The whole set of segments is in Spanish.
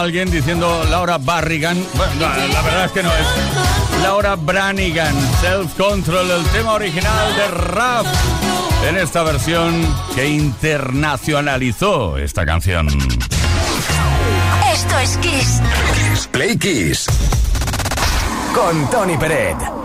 Alguien diciendo Laura Barrigan. Bueno, la verdad es que no es. Laura Branigan, Self Control, el tema original de Rap. En esta versión que internacionalizó esta canción. Esto es Kiss. Play Kiss. Con Tony Peret.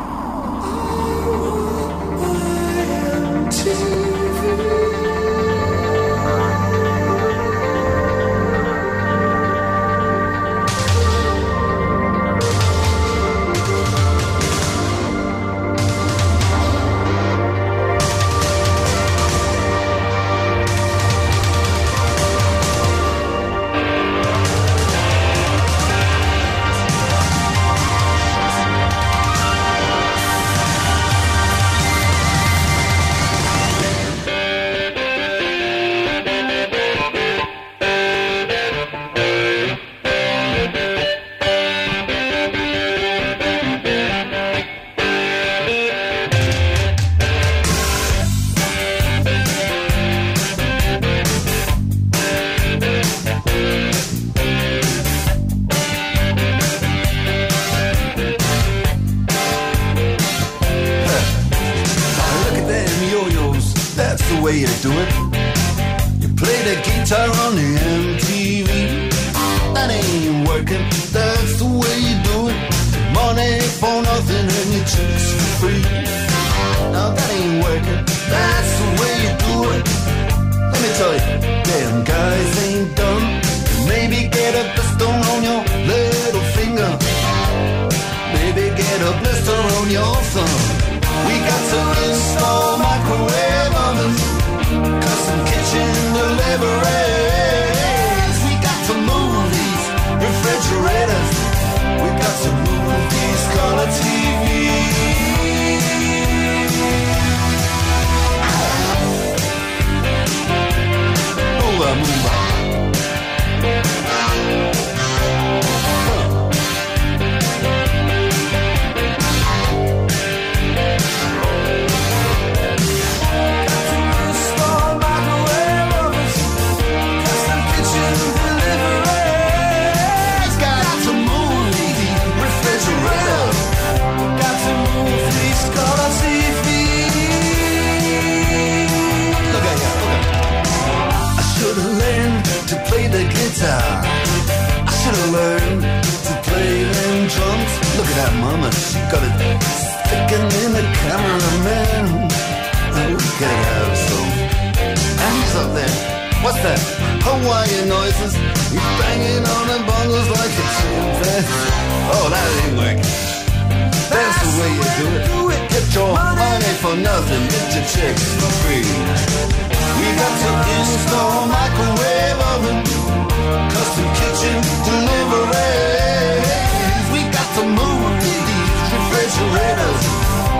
Cameraman. And he's up there. What's that? Hawaiian noises. He's banging on the bongos like a chimpanzee. Oh, that ain't working. That's the way you do it. Get your money for nothing, get your chicks for free. We got to install microwave oven custom kitchen deliveries. We got to move these refrigerators.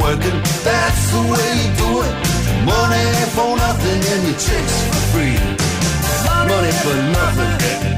Working. That's the way you do it. Money for nothing and your chicks for free. Money for nothing.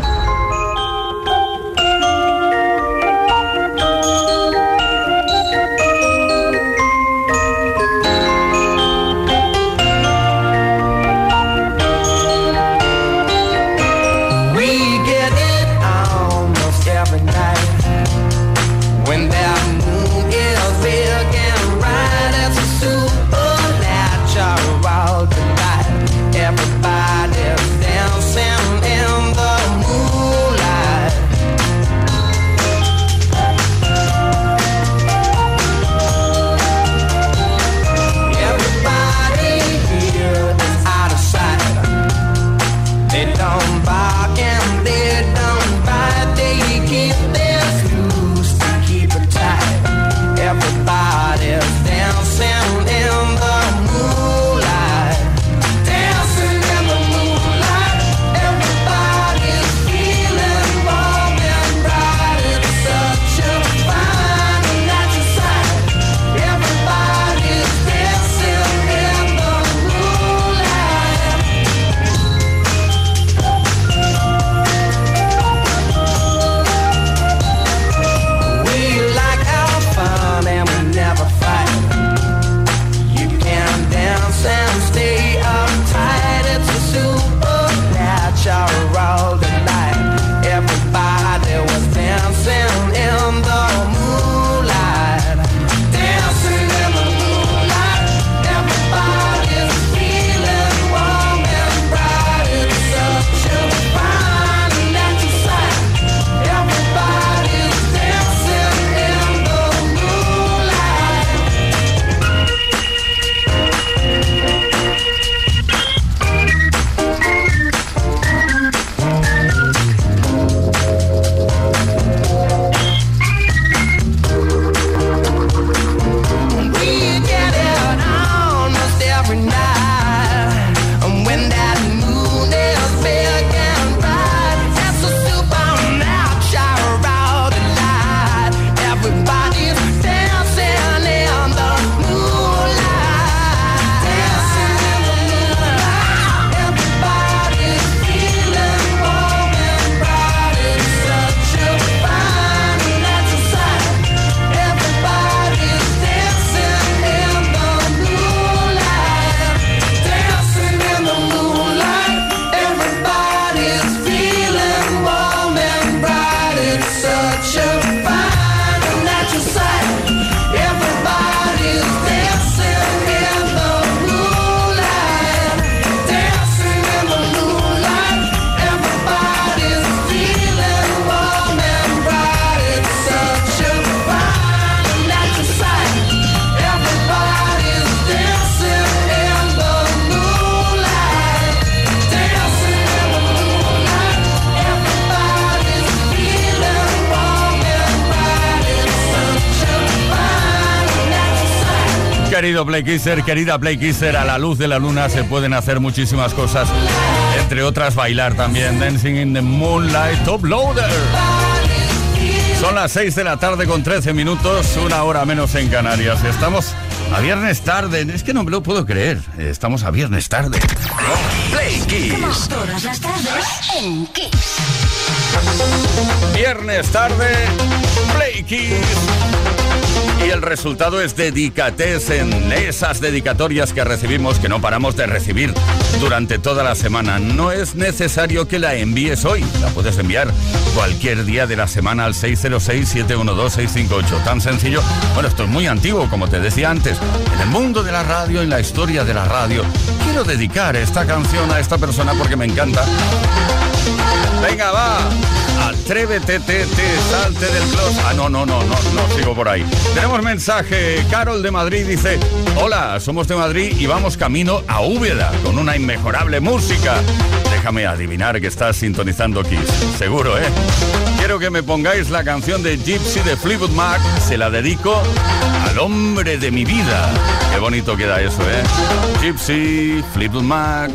Querido Blake Kisser, querida Blake Kisser, a la luz de la luna se pueden hacer muchísimas cosas, entre otras bailar también, Dancing in the Moonlight Top Loader. Son las 6 de la tarde con 13 minutos, una hora menos en Canarias. Estamos a viernes tarde, es que no me lo puedo creer, estamos a viernes tarde. Play Kiss. Todas las tardes en Kiss. Viernes tarde, Play Kiss. Y el resultado es dedicates en esas dedicatorias que recibimos, que no paramos de recibir durante toda la semana. No es necesario que la envíes hoy, la puedes enviar cualquier día de la semana al 606-712-658. Tan sencillo. Bueno, esto es muy antiguo, como te decía antes. En el mundo de la radio, en la historia de la radio, quiero dedicar esta canción a esta persona porque me encanta. Venga, va. Atrévete, te, te, salte del closet. Ah, no, no, no, no, no, sigo por ahí. Tenemos mensaje. Carol de Madrid dice: Hola, somos de Madrid y vamos camino a Úbeda con una inmejorable música. Déjame adivinar que estás sintonizando Kiss. Seguro, ¿eh? Quiero que me pongáis la canción de Gypsy de Fleetwood Mac. Se la dedico al hombre de mi vida. Qué bonito queda eso, ¿eh? Gypsy, Fleetwood Mac.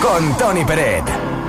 Con Tony Peret.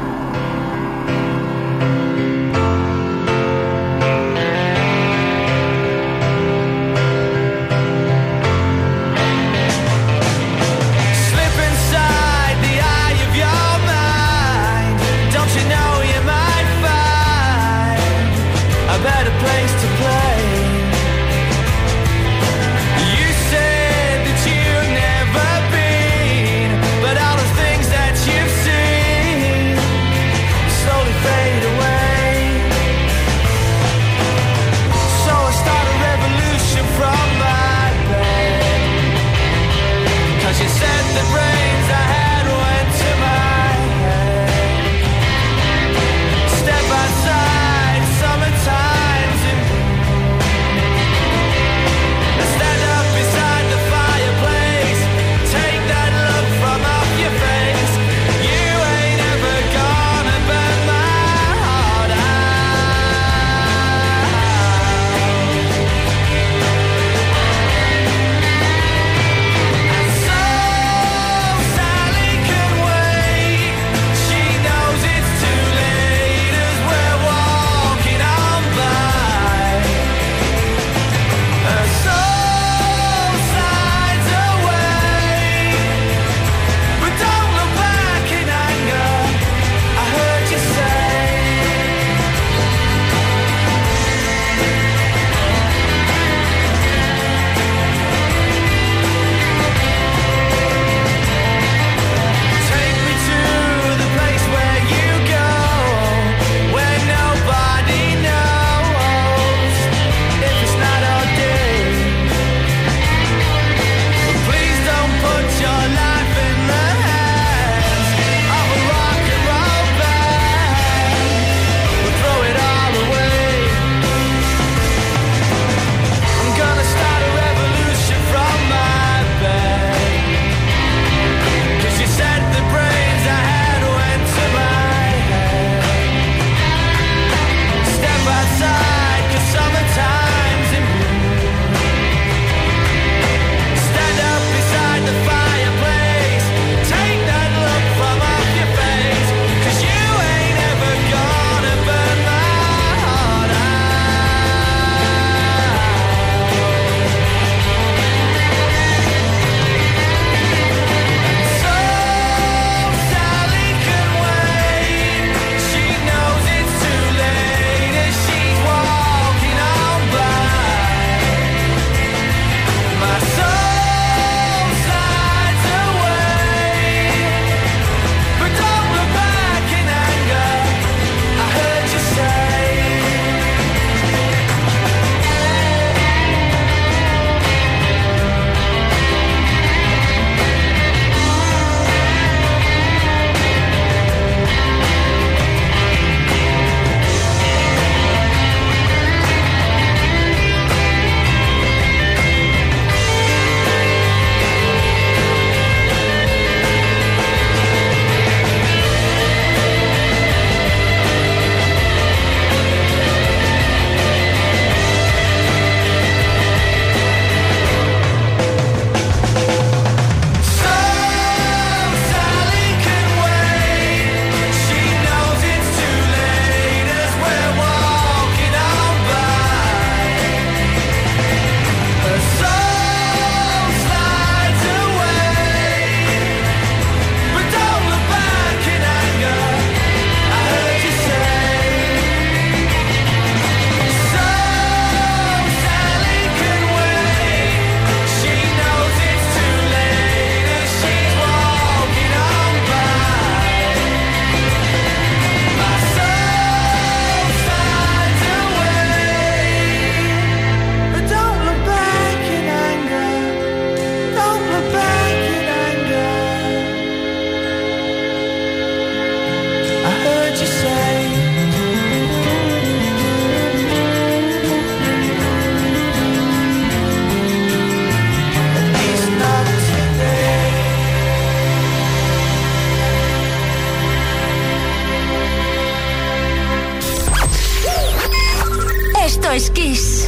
Es Kiss.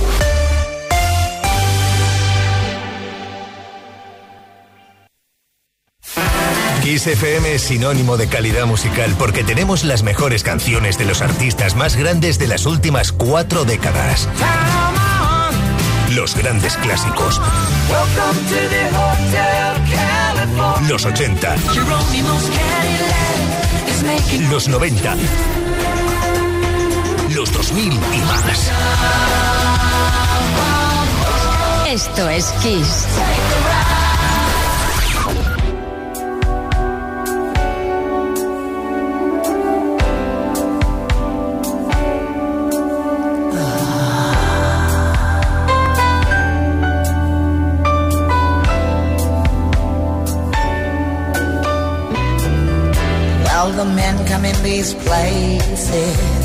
Kiss FM es sinónimo de calidad musical porque tenemos las mejores canciones de los artistas más grandes de las últimas cuatro décadas. Los grandes clásicos. Los 80. Los 90. Los 2000 y más. Esto es Kiss. Well, the men come in these places,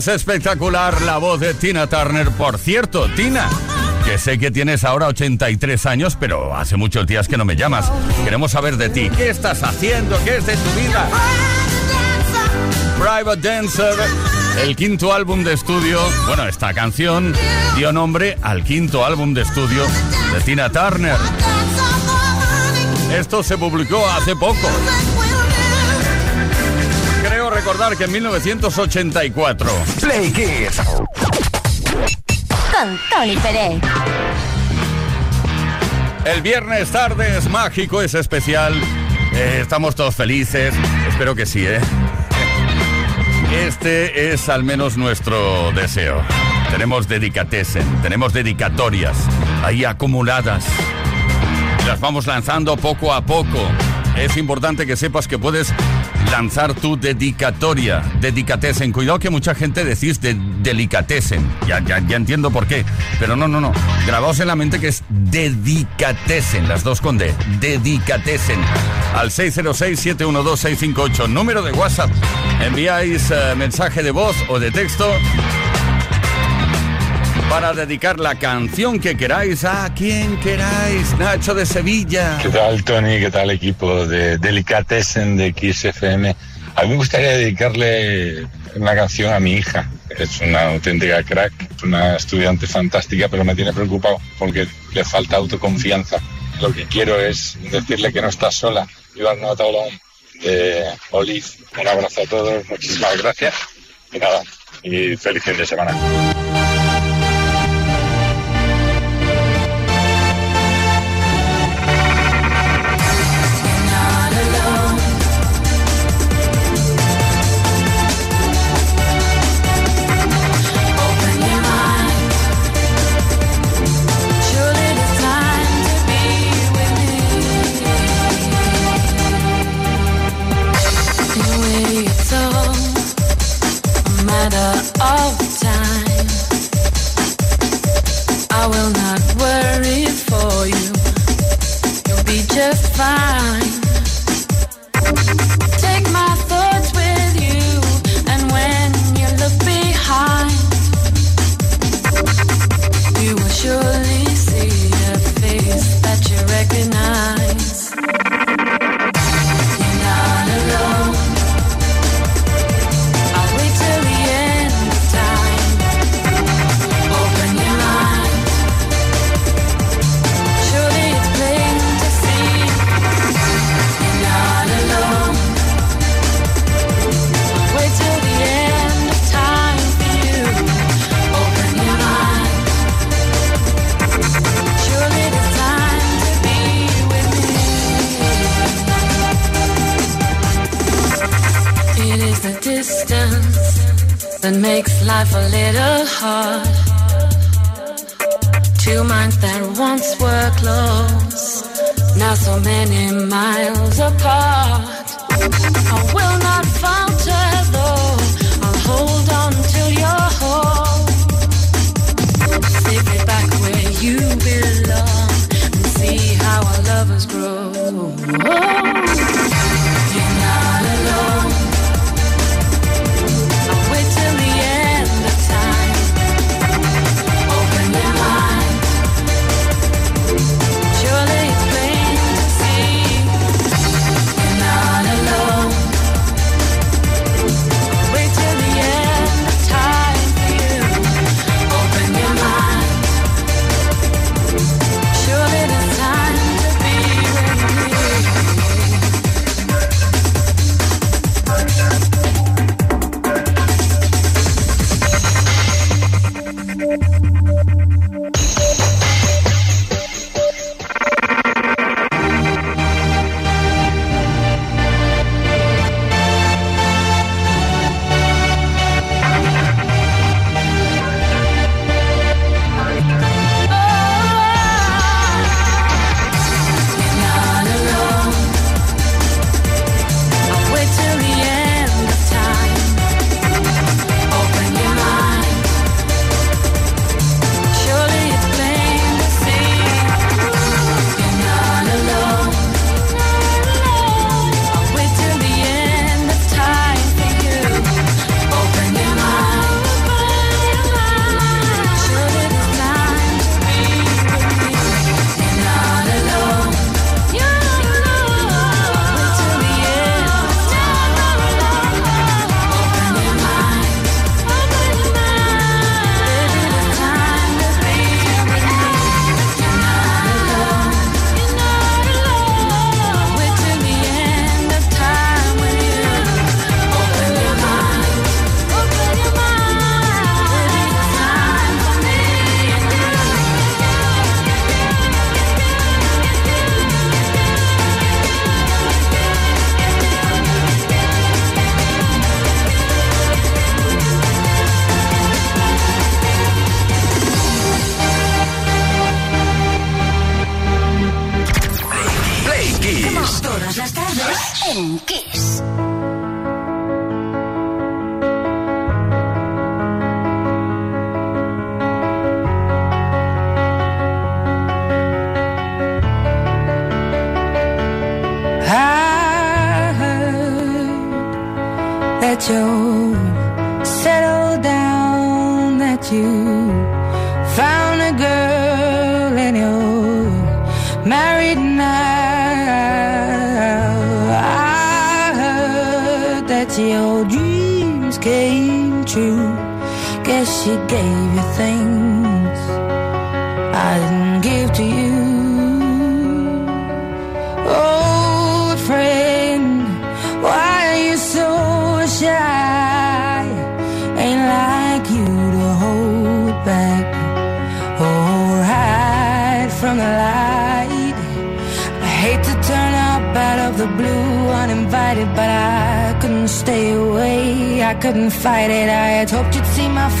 Es espectacular, la voz de Tina Turner. Por cierto, Tina, que sé que tienes ahora 83 años, pero hace muchos días que no me llamas. Queremos saber de ti. ¿Qué estás haciendo? ¿Qué es de tu vida? Private Dancer, el quinto álbum de estudio. Bueno, esta canción dio nombre al quinto álbum de estudio de Tina Turner. Esto se publicó hace poco. Recordar que en 1984. Play Kiss. Con Tony Pérez. El viernes tarde es mágico, es especial. Eh, estamos todos felices. Espero que sí, ¿eh? Este es al menos nuestro deseo. Tenemos dedicatesen, tenemos dedicatorias ahí acumuladas. Las vamos lanzando poco a poco. Es importante que sepas que puedes lanzar tu dedicatoria, dedicatesen. Cuidado que mucha gente decís de delicatesen. Ya, ya, ya entiendo por qué. Pero no, no, no. Grabaos en la mente que es dedicatesen, las dos con D. Dedicatesen. Al 606-712-658. Número de WhatsApp. Enviáis eh, mensaje de voz o de texto para dedicar la canción que queráis a quien queráis. Nacho de Sevilla. ¿Qué tal, Tony? ¿Qué tal, equipo de Delicatessen de XFM? A mí me gustaría dedicarle una canción a mi hija. Es una auténtica crack, una estudiante fantástica, pero me tiene preocupado porque le falta autoconfianza. Lo que quiero es decirle que no está sola. Iván Natalón de Olive. Un abrazo a todos, muchísimas gracias. Y nada, y feliz fin de semana.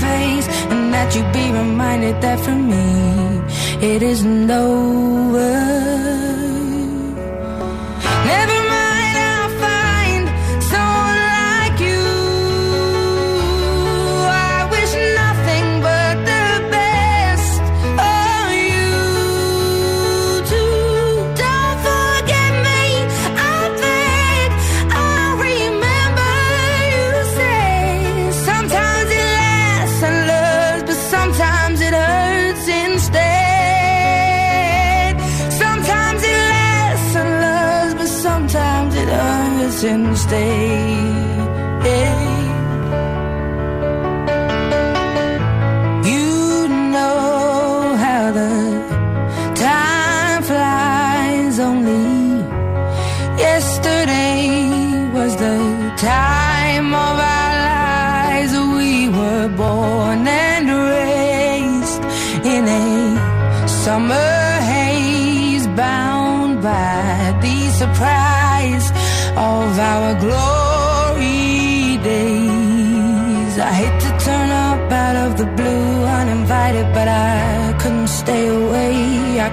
face and that you be reminded that for me it isn't over.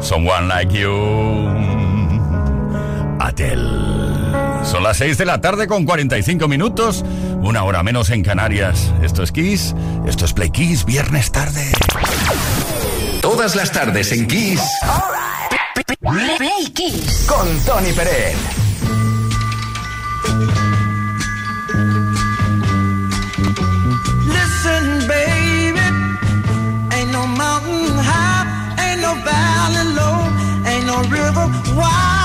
Someone like you. Atel. Son las 6 de la tarde con 45 minutos, una hora menos en Canarias. Esto es Kiss, esto es Play Kiss, viernes tarde. Todas las tardes en Kiss. Play Kiss. Con Tony Pérez. Why?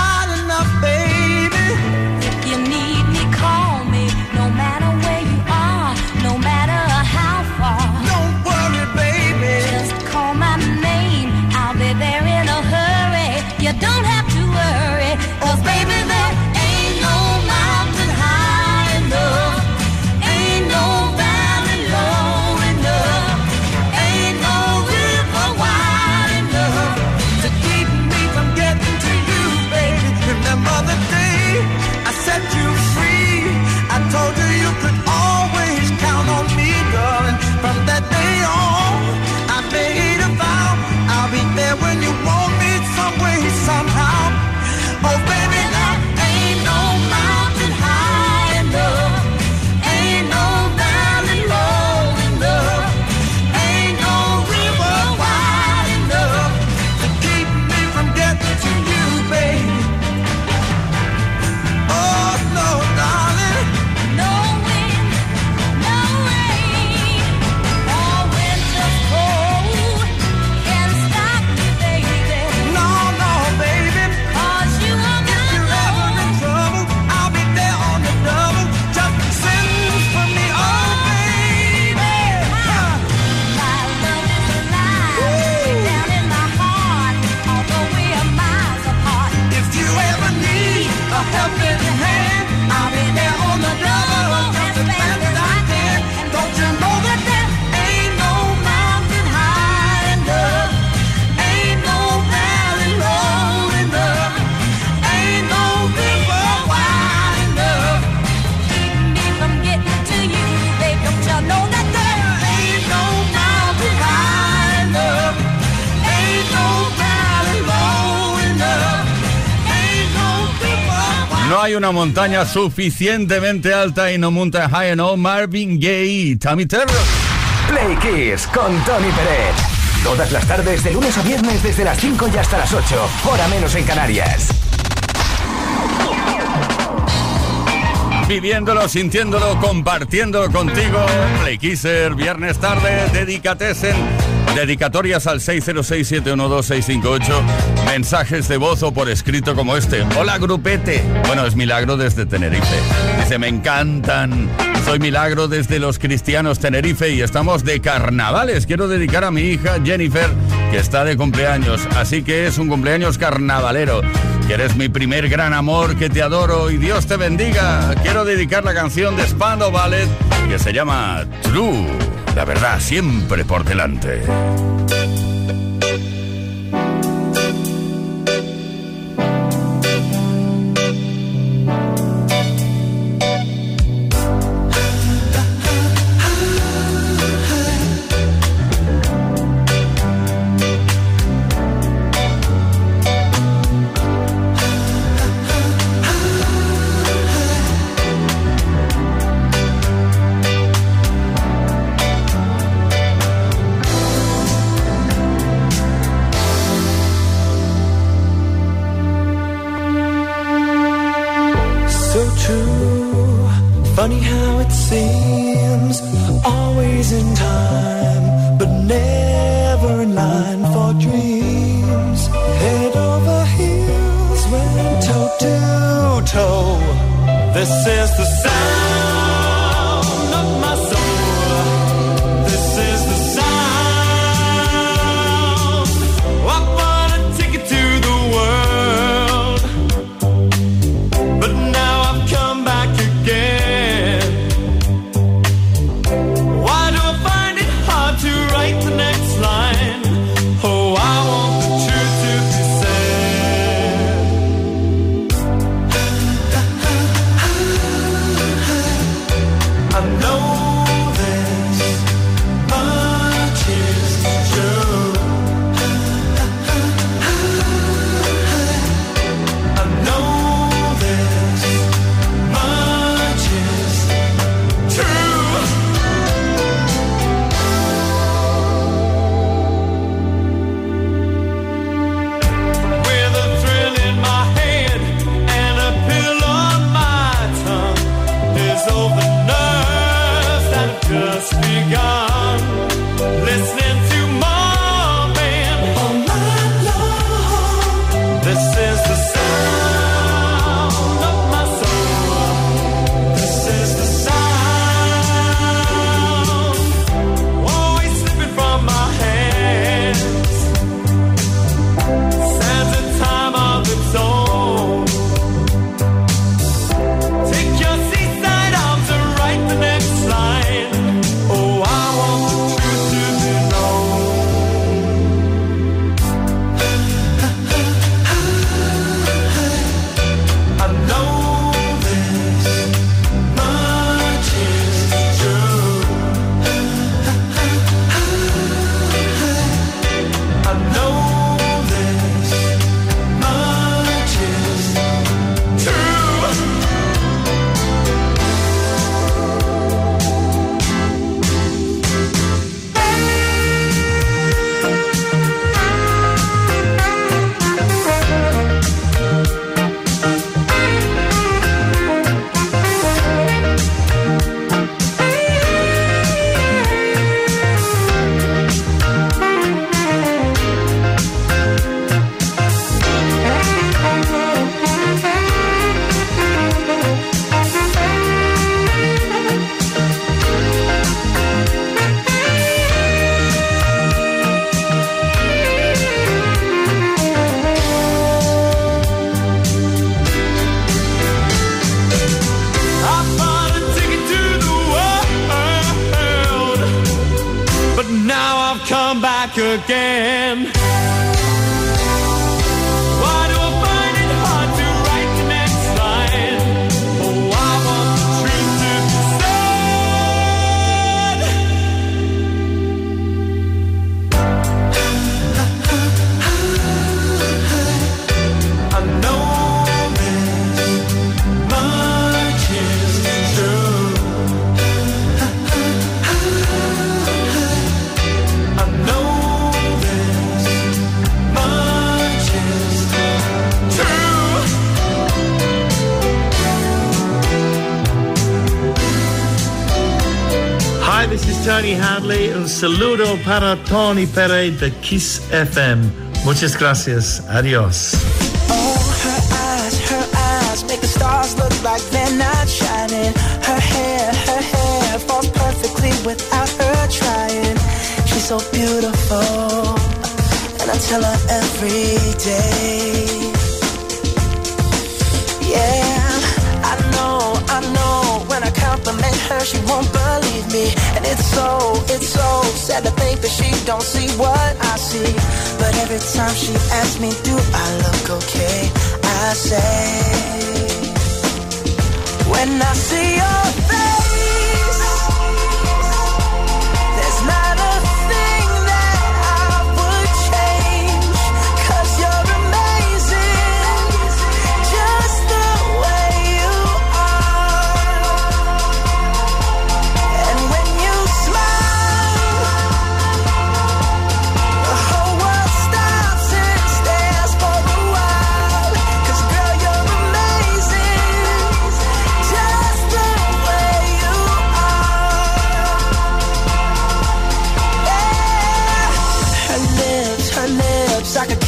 Montaña suficientemente alta y no monta high enough. Marvin Gaye, Tommy Terror. Play Kiss con Tony Pérez. Todas las tardes, de lunes a viernes, desde las 5 y hasta las 8. Hora menos en Canarias. Viviéndolo, sintiéndolo, compartiéndolo contigo. Play Kisser, viernes tarde, dedicatesen. Dedicatorias al 606-712-658. Mensajes de voz o por escrito como este. Hola, grupete. Bueno, es Milagro desde Tenerife. Dice, me encantan. Soy Milagro desde los Cristianos Tenerife y estamos de carnavales. Quiero dedicar a mi hija Jennifer, que está de cumpleaños. Así que es un cumpleaños carnavalero. Que eres mi primer gran amor, que te adoro y Dios te bendiga. Quiero dedicar la canción de Spando Ballet que se llama True. La verdad siempre por delante. Para Tony Pérez de Kiss FM. Muchas gracias. Adiós. Oh, her eyes, her eyes make the stars look like they're not shining. Her hair, her hair falls perfectly without her trying. She's so beautiful, and I tell her every day. Yeah, her, she won't believe me, and it's so, it's so sad to think that she don't see what I see. But every time she asks me, do I look okay? I say, when I see your